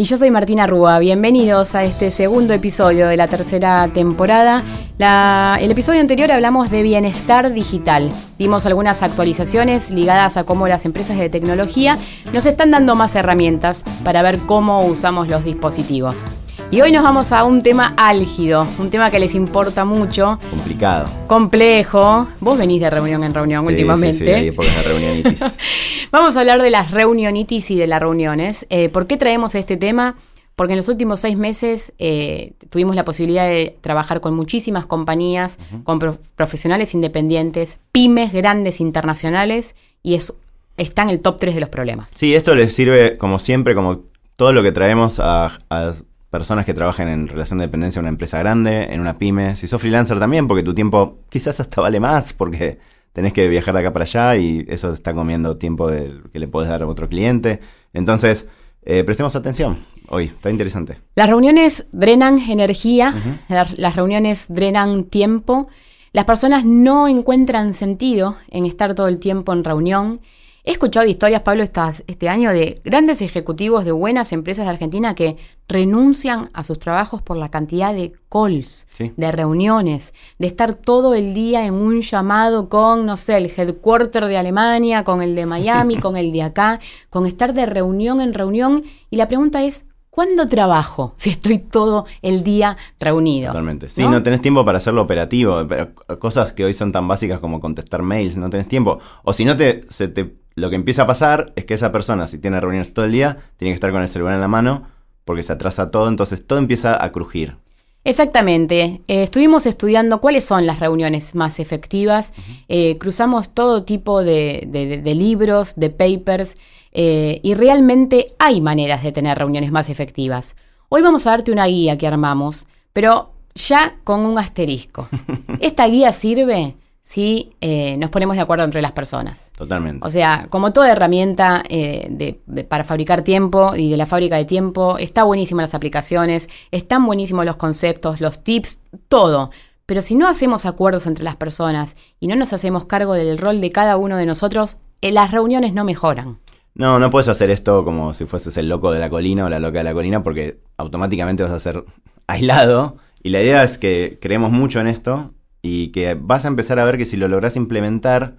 Y yo soy Martina Rúa. Bienvenidos a este segundo episodio de la tercera temporada. el episodio anterior hablamos de bienestar digital. Dimos algunas actualizaciones ligadas a cómo las empresas de tecnología nos están dando más herramientas para ver cómo usamos los dispositivos. Y hoy nos vamos a un tema álgido, un tema que les importa mucho. Complicado. Complejo. Vos venís de reunión en reunión últimamente. Sí, sí, hay de reunionitis. vamos a hablar de las reunionitis y de las reuniones. Eh, ¿Por qué traemos este tema? Porque en los últimos seis meses eh, tuvimos la posibilidad de trabajar con muchísimas compañías, con profesionales independientes, pymes grandes internacionales, y es, está en el top 3 de los problemas. Sí, esto les sirve, como siempre, como todo lo que traemos a personas que trabajen en relación de dependencia en una empresa grande, en una pyme. Si sos freelancer también, porque tu tiempo quizás hasta vale más, porque tenés que viajar de acá para allá y eso está comiendo tiempo que le podés dar a otro cliente. Entonces, eh, prestemos atención hoy, está interesante. Las reuniones drenan energía, las reuniones drenan tiempo. Las personas no encuentran sentido en estar todo el tiempo en reunión He escuchado historias, Pablo, este año de grandes ejecutivos de buenas empresas de Argentina que renuncian a sus trabajos por la cantidad de calls, de reuniones, de estar todo el día en un llamado con, no sé, el headquarter de Alemania, con el de Miami, con el de acá, con estar de reunión en reunión. Y la pregunta es, ¿Cuándo trabajo si estoy todo el día reunido? Totalmente. Sí, ¿no? tenés tiempo para hacerlo operativo. cosas que hoy son tan básicas como contestar mails, no tenés tiempo. O si no, te, se te lo que empieza a pasar es que esa persona, si tiene reuniones todo el día, tiene que estar con el celular en la mano porque se atrasa todo, entonces todo empieza a crujir. Exactamente. Eh, estuvimos estudiando cuáles son las reuniones más efectivas. Eh, cruzamos todo tipo de, libros, de papers, eh, y realmente hay maneras de tener reuniones más efectivas. Hoy vamos a darte una guía que armamos, pero ya con un asterisco. Esta guía sirve si eh, nos ponemos de acuerdo entre las personas. Totalmente. O sea, como toda herramienta eh, para fabricar tiempo y de la fábrica de tiempo, está buenísima las aplicaciones, están buenísimos los conceptos, los tips, todo. Pero si no hacemos acuerdos entre las personas y no nos hacemos cargo del rol de cada uno de nosotros, eh, las reuniones no mejoran. No, no puedes hacer esto como si fueses el loco de la colina o la loca de la colina porque automáticamente vas a ser aislado. Y la idea es que creemos mucho en esto y que vas a empezar a ver que si lo logras implementar,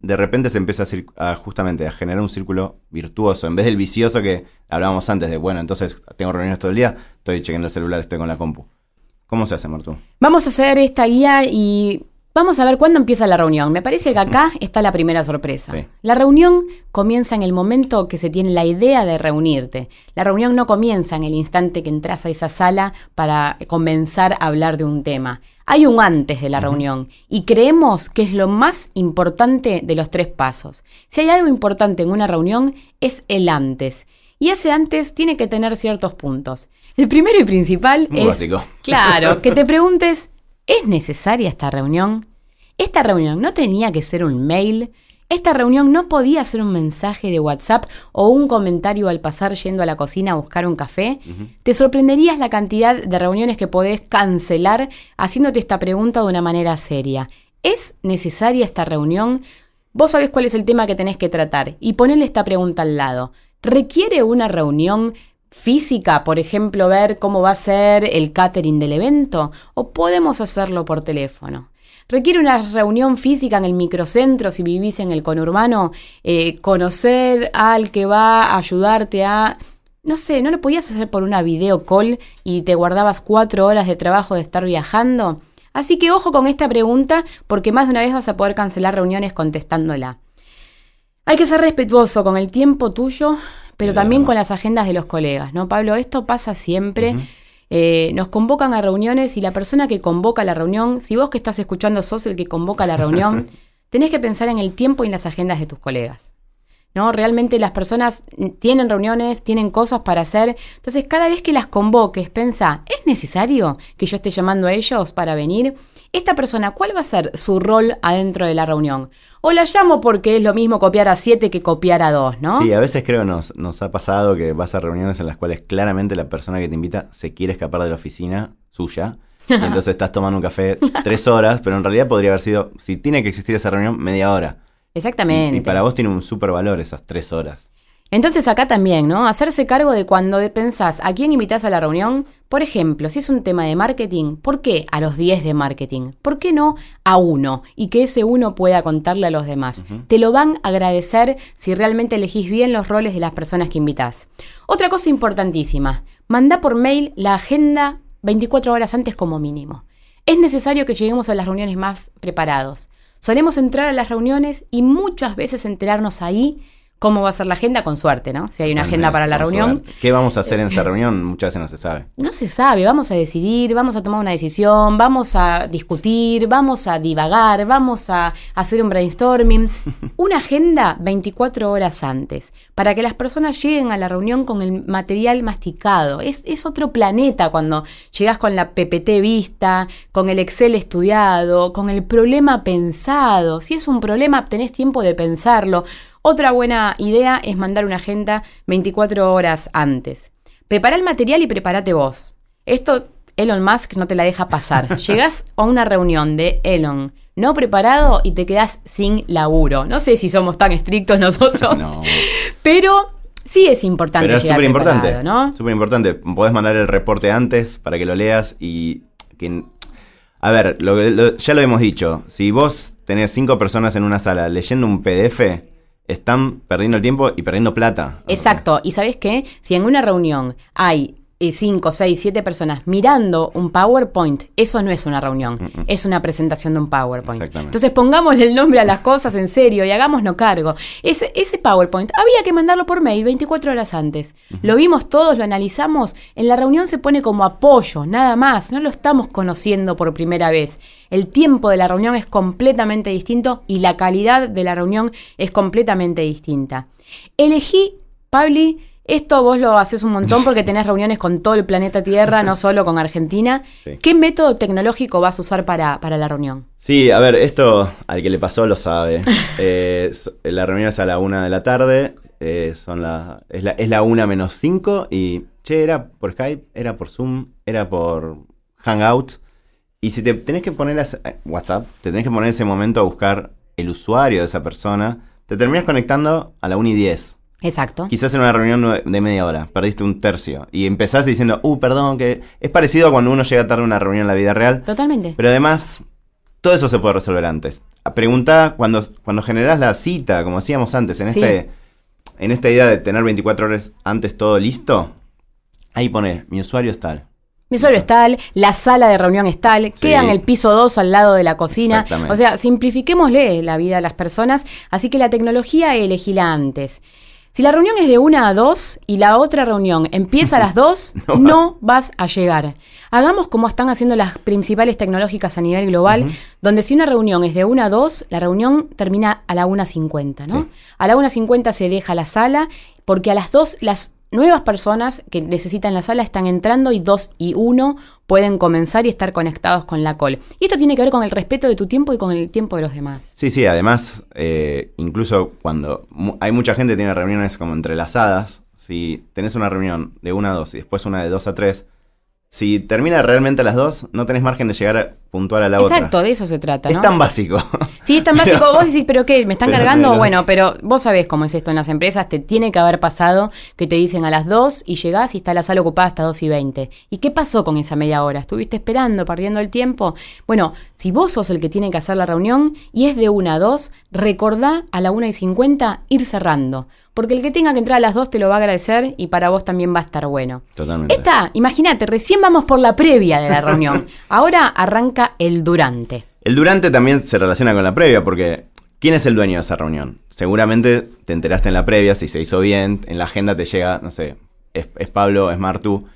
de repente se empieza a, justamente a generar un círculo virtuoso, en vez del vicioso que hablábamos antes de, bueno, entonces tengo reuniones todo el día, estoy chequeando el celular, estoy con la compu. ¿Cómo se hace, Martu? Vamos a hacer esta guía y Vamos a ver cuándo empieza la reunión. Me parece que acá está la primera sorpresa. La reunión comienza en el momento que se tiene la idea de reunirte. La reunión no comienza en el instante que entras a esa sala para comenzar a hablar de un tema. Hay un antes de la reunión y creemos que es lo más importante de los tres pasos. Si hay algo importante en una reunión es el antes. Y ese antes tiene que tener ciertos puntos. El primero y principal es... Claro, que te preguntes, ¿es necesaria esta reunión? Esta reunión no tenía que ser un mail. Esta reunión no podía ser un mensaje de WhatsApp o un comentario al pasar yendo a la cocina a buscar un café. Te sorprenderías la cantidad de reuniones que podés cancelar haciéndote esta pregunta de una manera seria. ¿Es necesaria esta reunión? Vos sabés cuál es el tema que tenés que tratar y ponele esta pregunta al lado. ¿Requiere una reunión física, por ejemplo, ver cómo va a ser el catering del evento? ¿O podemos hacerlo por teléfono? Requiere una reunión física en el microcentro si vivís en el conurbano, eh, conocer al que va a ayudarte a... No sé, ¿no lo podías hacer por una video call y te guardabas cuatro horas de trabajo de estar viajando? Así que ojo con esta pregunta porque más de una vez vas a poder cancelar reuniones contestándola. Hay que ser respetuoso con el tiempo tuyo, pero también con las agendas de los colegas, ¿no, Pablo? Esto pasa siempre. Eh, nos convocan a reuniones y la persona que convoca la reunión, si vos que estás escuchando sos el que convoca la reunión, tenés que pensar en el tiempo y en las agendas de tus colegas. ¿no? Realmente las personas tienen reuniones, tienen cosas para hacer. Entonces, cada vez que las convoques, pensa, ¿es necesario que yo esté llamando a ellos para venir? Esta persona, ¿cuál va a ser su rol adentro de la reunión? O la llamo porque es lo mismo copiar a siete que copiar a dos, ¿no? Sí, a veces creo nos, nos ha pasado que vas a reuniones en las cuales claramente la persona que te invita se quiere escapar de la oficina suya. Y entonces estás tomando un café tres horas, pero en realidad podría haber sido, si tiene que existir esa reunión, media hora. Exactamente. Y, para vos tiene un súper valor esas tres horas. Entonces acá también, ¿no? Hacerse cargo de cuando pensás a quién invitas a la reunión. Por ejemplo, si es un tema de marketing, ¿por qué a los 10 de marketing? ¿Por qué no a uno? Y que ese uno pueda contarle a los demás. Te lo van a agradecer si realmente elegís bien los roles de las personas que invitas. Otra cosa importantísima, manda por mail la agenda 24 horas antes como mínimo. Es necesario que lleguemos a las reuniones más preparados. Solemos entrar a las reuniones y muchas veces enterarnos ahí cómo va a ser la agenda con suerte, ¿no? Si hay una agenda para la reunión. ¿Qué vamos a hacer en esta reunión? Muchas veces no se sabe. No se sabe, vamos a decidir, vamos a tomar una decisión, vamos a discutir, vamos a divagar, vamos a hacer un brainstorming. Una agenda 24 horas antes, para que las personas lleguen a la reunión con el material masticado. Es, es otro planeta cuando llegas con la PPT vista, con el Excel estudiado, con el problema pensado. Si es un problema, tenés tiempo de pensarlo. Otra buena idea es mandar una agenda 24 horas antes. Prepara el material y prepárate vos. Esto Elon Musk no te la deja pasar. Llegas a una reunión de Elon no preparado y te quedas sin laburo. No sé si somos tan estrictos nosotros, pero sí es importante. Pero es súper importante, ¿no? Súper importante. Podés mandar el reporte antes para que lo leas y que a ver, ya lo hemos dicho. Si vos tenés cinco personas en una sala leyendo un PDF, están perdiendo el tiempo y perdiendo plata. Exacto. Y sabes qué? Si en una reunión hay 5, 6, 7 personas mirando un PowerPoint, eso no es una reunión, es una presentación de un PowerPoint. Entonces pongámosle el nombre a las cosas en serio y hagámonos cargo. Ese, ese PowerPoint había que mandarlo por mail 24 horas antes. Lo vimos todos, lo analizamos, en la reunión se pone como apoyo, nada más, no lo estamos conociendo por primera vez. El tiempo de la reunión es completamente distinto y la calidad de la reunión es completamente distinta. Elegí, Pabli, esto vos lo haces un montón porque tenés reuniones con todo el planeta Tierra, no solo con Argentina. ¿Qué método tecnológico vas a usar para, la reunión? Sí, a ver, esto al que le pasó lo sabe. Eh, la reunión es a la una de la tarde, eh, son la, es, la, es la una menos cinco y, che, era por Skype, era por Zoom, era por Hangouts. Y si te tenés que poner a, eh, WhatsApp, te tenés que poner ese momento a buscar el usuario de esa persona, te terminas conectando a la 1 y 10. Exacto. Quizás en una reunión de media hora, perdiste un tercio. Y empezás diciendo, uh, perdón, que es parecido a cuando uno llega tarde a una reunión en la vida real. Totalmente. Pero además, todo eso se puede resolver antes. Pregunta cuando, cuando generás la cita, como hacíamos antes, en, este, en esta idea de tener 24 horas antes todo listo, ahí pone, mi usuario es tal. Mi usuario es tal, la sala de reunión es tal, queda en el piso 2 al lado de la cocina. O sea, simplifiquémosle la vida a las personas, así que la tecnología elegíla antes. Si la reunión es de una a dos y la otra reunión empieza a las dos, no, vas a llegar. Hagamos como están haciendo las principales tecnológicas a nivel global, donde si una reunión es de una a dos, la reunión termina a la 1.50, ¿no? A la 1.50 se deja la sala, porque a las dos las nuevas personas que necesitan la sala están entrando y dos y uno pueden comenzar y estar conectados con la call. Y esto tiene que ver con el respeto de tu tiempo y con el tiempo de los demás. Sí, sí, además, eh, incluso cuando hay mucha gente que tiene reuniones como entrelazadas, si tenés una reunión de una a dos y después una de dos a tres, si termina realmente a las dos, no tenés margen de llegar puntual a la otra. Exacto, de eso se trata. Es tan básico. Sí, es tan básico. vos decís, pero ¿qué? ¿Me están cargando? Bueno, pero vos sabés cómo es esto en las empresas. Te tiene que haber pasado que te dicen a las dos y llegás y está la sala ocupada hasta dos y veinte. ¿Y qué pasó con esa media hora? ¿Estuviste esperando, perdiendo el tiempo? Bueno, si vos sos el que tiene que hacer la reunión y es de una a dos, recordá a la una y cincuenta ir cerrando porque el que tenga que entrar a las dos te lo va a agradecer y para vos también va a estar bueno. Totalmente. Esta, imagínate, recién vamos por la previa de la reunión. Ahora arranca el durante. El durante también se relaciona con la previa porque ¿quién es el dueño de esa reunión? Seguramente te enteraste en la previa, si se hizo bien, en la agenda te llega, no sé, es, Pablo, es Martu.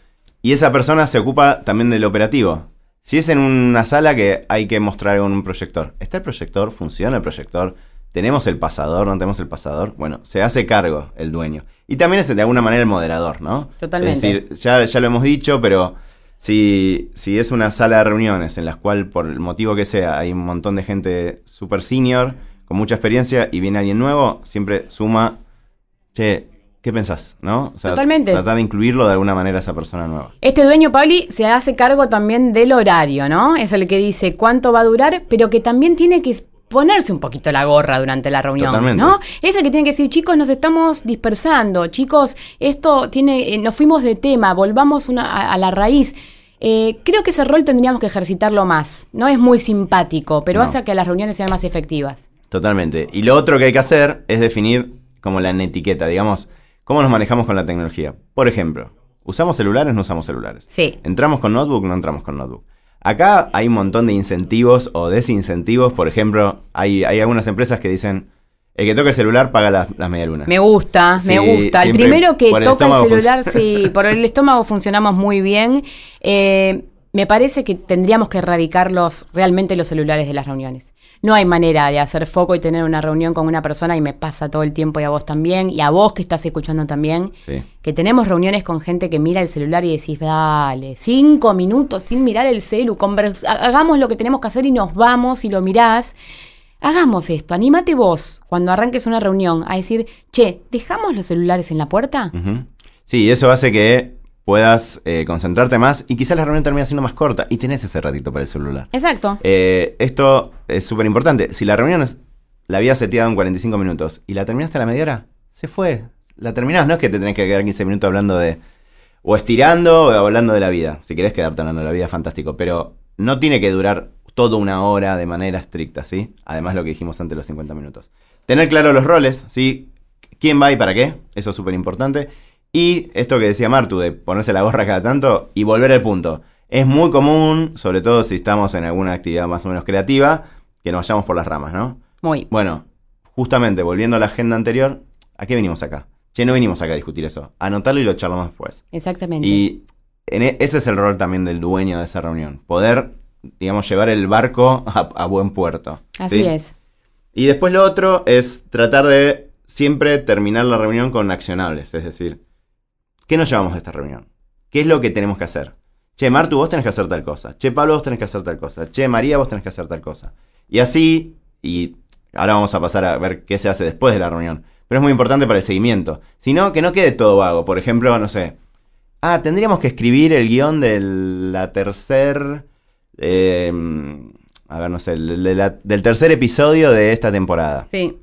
Y esa persona se ocupa también del operativo. Si es en una sala que hay que mostrar con un proyector, ¿está el proyector? ¿Funciona el proyector? ¿Tenemos el pasador? ¿No tenemos el pasador? Bueno, se hace cargo el dueño. Y también es de alguna manera el moderador, ¿no? Totalmente. Es decir, ya, ya lo hemos dicho, pero si, si es una sala de reuniones en la cual, por el motivo que sea, hay un montón de gente super senior, con mucha experiencia, y viene alguien nuevo, siempre suma, che, ¿Qué pensás? ¿No? Totalmente. Tratar de incluirlo de alguna manera a esa persona nueva. Este dueño, Pauli, se hace cargo también del horario, ¿no? Es el que dice cuánto va a durar, pero que también tiene que ponerse un poquito la gorra durante la reunión, ¿no? Es el que tiene que decir, chicos, nos estamos dispersando, chicos, esto tiene, eh, nos fuimos de tema, volvamos a, la raíz. Eh, creo que ese rol tendríamos que ejercitarlo más. No es muy simpático, pero hace que las reuniones sean más efectivas. Totalmente. Y lo otro que hay que hacer es definir como la etiqueta, digamos, cómo nos manejamos con la tecnología. Por ejemplo, ¿usamos celulares? No usamos celulares. Sí. ¿Entramos con notebook? No entramos con notebook. Acá hay un montón de incentivos o desincentivos. Por ejemplo, hay, hay algunas empresas que dicen, el que toca el celular paga las, las medialunas. Me gusta, me gusta. El primero que toca el, celular, sí, por el estómago funcionamos muy bien. Eh, me parece que tendríamos que erradicarlos realmente los celulares de las reuniones. No hay manera de hacer foco y tener una reunión con una persona y me pasa todo el tiempo y a vos también y a vos que estás escuchando también. Que tenemos reuniones con gente que mira el celular y decís, dale, cinco minutos sin mirar el celu, hagamos lo que tenemos que hacer y nos vamos y lo mirás. Hagamos esto, anímate vos cuando arranques una reunión a decir, che, ¿dejamos los celulares en la puerta? Sí, eso hace que puedas eh, concentrarte más y quizás la reunión termine siendo más corta y tenés ese ratito para el celular. Exacto. Eh, esto es súper importante. Si la reunión es, la habías seteado en 45 minutos y la terminaste a la media hora, se fue. La terminás, no es que te tenés que quedar 15 minutos hablando de... O estirando o hablando de la vida. Si querés quedarte hablando de la vida, fantástico. Pero no tiene que durar toda una hora de manera estricta, ¿sí? Además lo que dijimos antes, los 50 minutos. Tener claro los roles, ¿sí? ¿Quién va y para qué? Eso es súper importante. Y esto que decía Martu, de ponerse la gorra cada tanto y volver al punto. Es muy común, sobre todo si estamos en alguna actividad más o menos creativa, que nos vayamos por las ramas, ¿no? Muy. Bueno, justamente volviendo a la agenda anterior, ¿a qué venimos acá? Che, no venimos acá a discutir eso. Anotarlo y lo charlamos después. Exactamente. Y e, ese es el rol también del dueño de esa reunión. Poder, digamos, llevar el barco a, buen puerto. Así es. Y después lo otro es tratar de siempre terminar la reunión con accionables. Es decir, ¿Qué nos llevamos de esta reunión? ¿Qué es lo que tenemos que hacer? Che, Martu, vos tenés que hacer tal cosa. Che, Pablo, vos tenés que hacer tal cosa. Che, María, vos tenés que hacer tal cosa. Y así, y ahora vamos a pasar a ver qué se hace después de la reunión. Pero es muy importante para el seguimiento. Si no, que no quede todo vago. Por ejemplo, no sé. Ah, tendríamos que escribir el guion de la tercer... Em, a ver, no sé, del tercer episodio de esta temporada. Sí.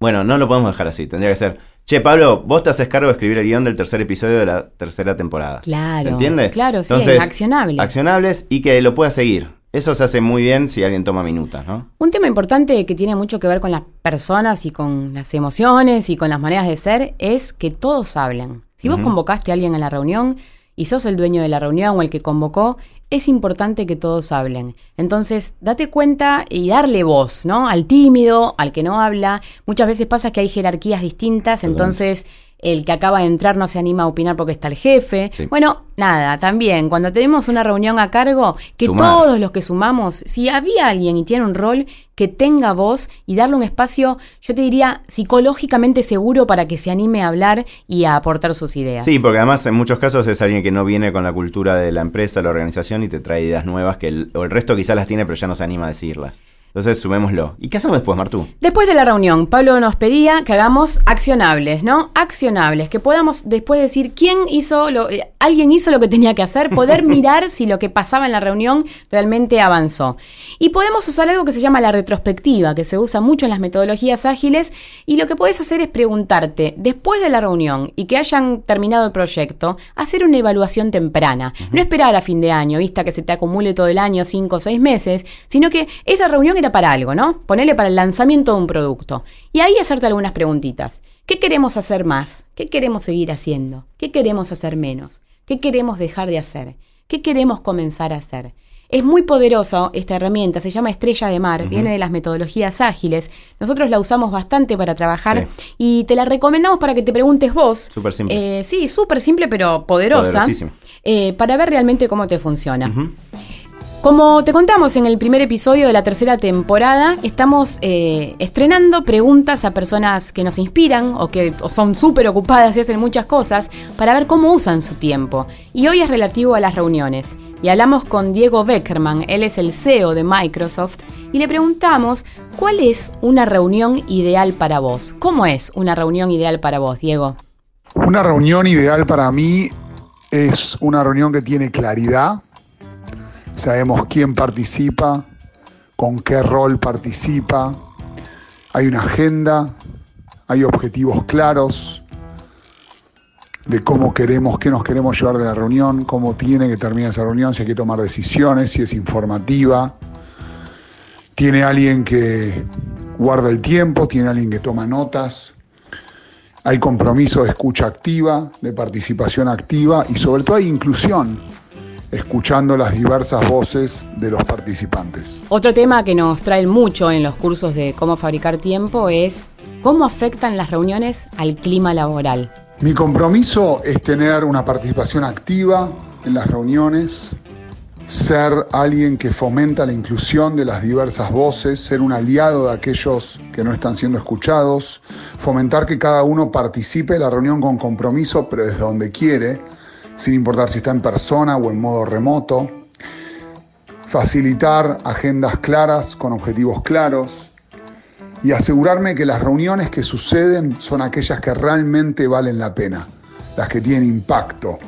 Bueno, no lo podemos dejar así. Tendría que ser Che, Pablo, vos te haces cargo de escribir el guion del tercer episodio de la tercera temporada. Claro. ¿Se entiende? Claro, sí, Entonces, accionable. Accionables y que lo pueda seguir. Eso se hace muy bien si alguien toma minutas, ¿no? Un tema importante que tiene mucho que ver con las personas y con las emociones y con las maneras de ser es que todos hablen. Si vos convocaste a alguien a la reunión y sos el dueño de la reunión o el que convocó, es importante que todos hablen. Entonces, date cuenta y darle voz, ¿no? Al tímido, al que no habla. Muchas veces pasa que hay jerarquías distintas, entonces el que acaba de entrar no se anima a opinar porque está el jefe. Bueno, nada, también, cuando tenemos una reunión a cargo, que todos los que sumamos, si había alguien y tiene un rol, que tenga voz y darle un espacio, yo te diría, psicológicamente seguro para que se anime a hablar y a aportar sus ideas. Sí, porque además en muchos casos es alguien que no viene con la cultura de la empresa, la organización y te trae ideas nuevas que el, o el resto quizás las tiene pero ya no se anima a decirlas. Entonces sumémoslo. ¿Y qué hacemos después, Martú? Después de la reunión, Pablo nos pedía que hagamos accionables, ¿no? Accionables, que podamos después decir quién hizo lo, eh, alguien hizo lo que tenía que hacer, poder mirar si lo que pasaba en la reunión realmente avanzó. Y podemos usar algo que se llama la retrospectiva, que se usa mucho en las metodologías ágiles, y lo que puedes hacer es preguntarte, después de la reunión y que hayan terminado el proyecto, hacer una evaluación temprana. No esperar a fin de año, vista que se te acumule todo el año, cinco o seis meses, sino que esa reunión para algo, ¿no? Ponerle para el lanzamiento de un producto. Y ahí hacerte algunas preguntitas. ¿Qué queremos hacer más? ¿Qué queremos seguir haciendo? ¿Qué queremos hacer menos? ¿Qué queremos dejar de hacer? ¿Qué queremos comenzar a hacer? Es muy poderosa esta herramienta, se llama Estrella de Mar, viene de las metodologías ágiles. Nosotros la usamos bastante para trabajar y te la recomendamos para que te preguntes vos. Súper simple. Eh, sí, súper simple pero poderosa. Eh, para ver realmente cómo te funciona. Como te contamos en el primer episodio de la tercera temporada, estamos eh, estrenando preguntas a personas que nos inspiran o que son súper ocupadas y hacen muchas cosas para ver cómo usan su tiempo. Y hoy es relativo a las reuniones. Y hablamos con Diego Beckerman, él es el CEO de Microsoft, y le preguntamos cuál es una reunión ideal para vos. ¿Cómo es una reunión ideal para vos, Diego? Una reunión ideal para mí es una reunión que tiene claridad, sabemos quién participa, con qué rol participa, hay una agenda, hay objetivos claros de cómo queremos, qué nos queremos llevar de la reunión, cómo tiene que terminar esa reunión, si hay que tomar decisiones, si es informativa. Tiene alguien que guarda el tiempo, tiene alguien que toma notas. Hay compromiso de escucha activa, de participación activa y sobre todo hay inclusión escuchando las diversas voces de los participantes. Otro tema que nos trae mucho en los cursos de cómo fabricar tiempo es cómo afectan las reuniones al clima laboral. Mi compromiso es tener una participación activa en las reuniones, ser alguien que fomenta la inclusión de las diversas voces, ser un aliado de aquellos que no están siendo escuchados, fomentar que cada uno participe de la reunión con compromiso, pero desde donde quiere, sin importar si está en persona o en modo remoto, facilitar agendas claras con objetivos claros y asegurarme que las reuniones que suceden son aquellas que realmente valen la pena, las que tienen impacto.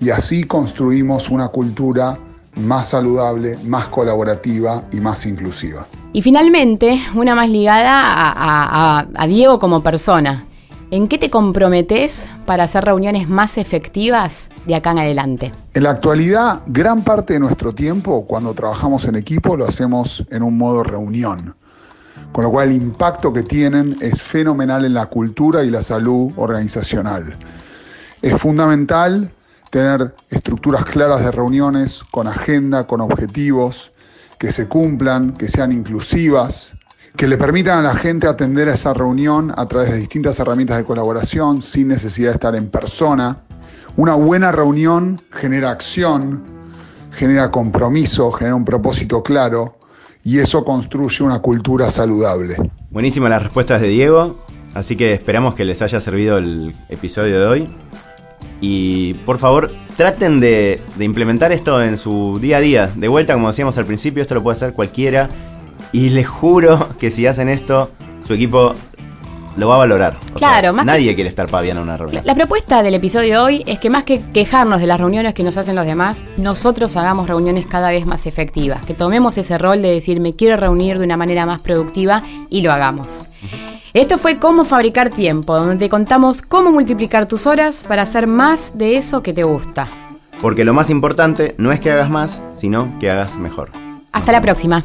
Y así construimos una cultura más saludable, más colaborativa y más inclusiva. Y finalmente, una más ligada a, a Diego como persona. ¿En qué te comprometes para hacer reuniones más efectivas de acá en adelante? En la actualidad, gran parte de nuestro tiempo, cuando trabajamos en equipo, lo hacemos en un modo reunión. Con lo cual el impacto que tienen es fenomenal en la cultura y la salud organizacional. Es fundamental tener estructuras claras de reuniones, con agenda, con objetivos, que se cumplan, que sean inclusivas, que le permitan a la gente atender a esa reunión a través de distintas herramientas de colaboración sin necesidad de estar en persona. Una buena reunión genera acción, genera compromiso, genera un propósito claro y eso construye una cultura saludable. Buenísimas las respuestas de Diego, así que esperamos que les haya servido el episodio de hoy. Y por favor, traten de, de implementar esto en su día a día. De vuelta, como decíamos al principio, esto lo puede hacer cualquiera y les juro que si hacen esto, su equipo lo va a valorar. claro, más nadie quiere estar paviando una reunión. La, propuesta del episodio de hoy es que más que quejarnos de las reuniones que nos hacen los demás, nosotros hagamos reuniones cada vez más efectivas. Que tomemos ese rol de decir me quiero reunir de una manera más productiva y lo hagamos. Esto fue Cómo Fabricar Tiempo, donde te contamos cómo multiplicar tus horas para hacer más de eso que te gusta. Porque lo más importante no es que hagas más, sino que hagas mejor. Hasta la próxima.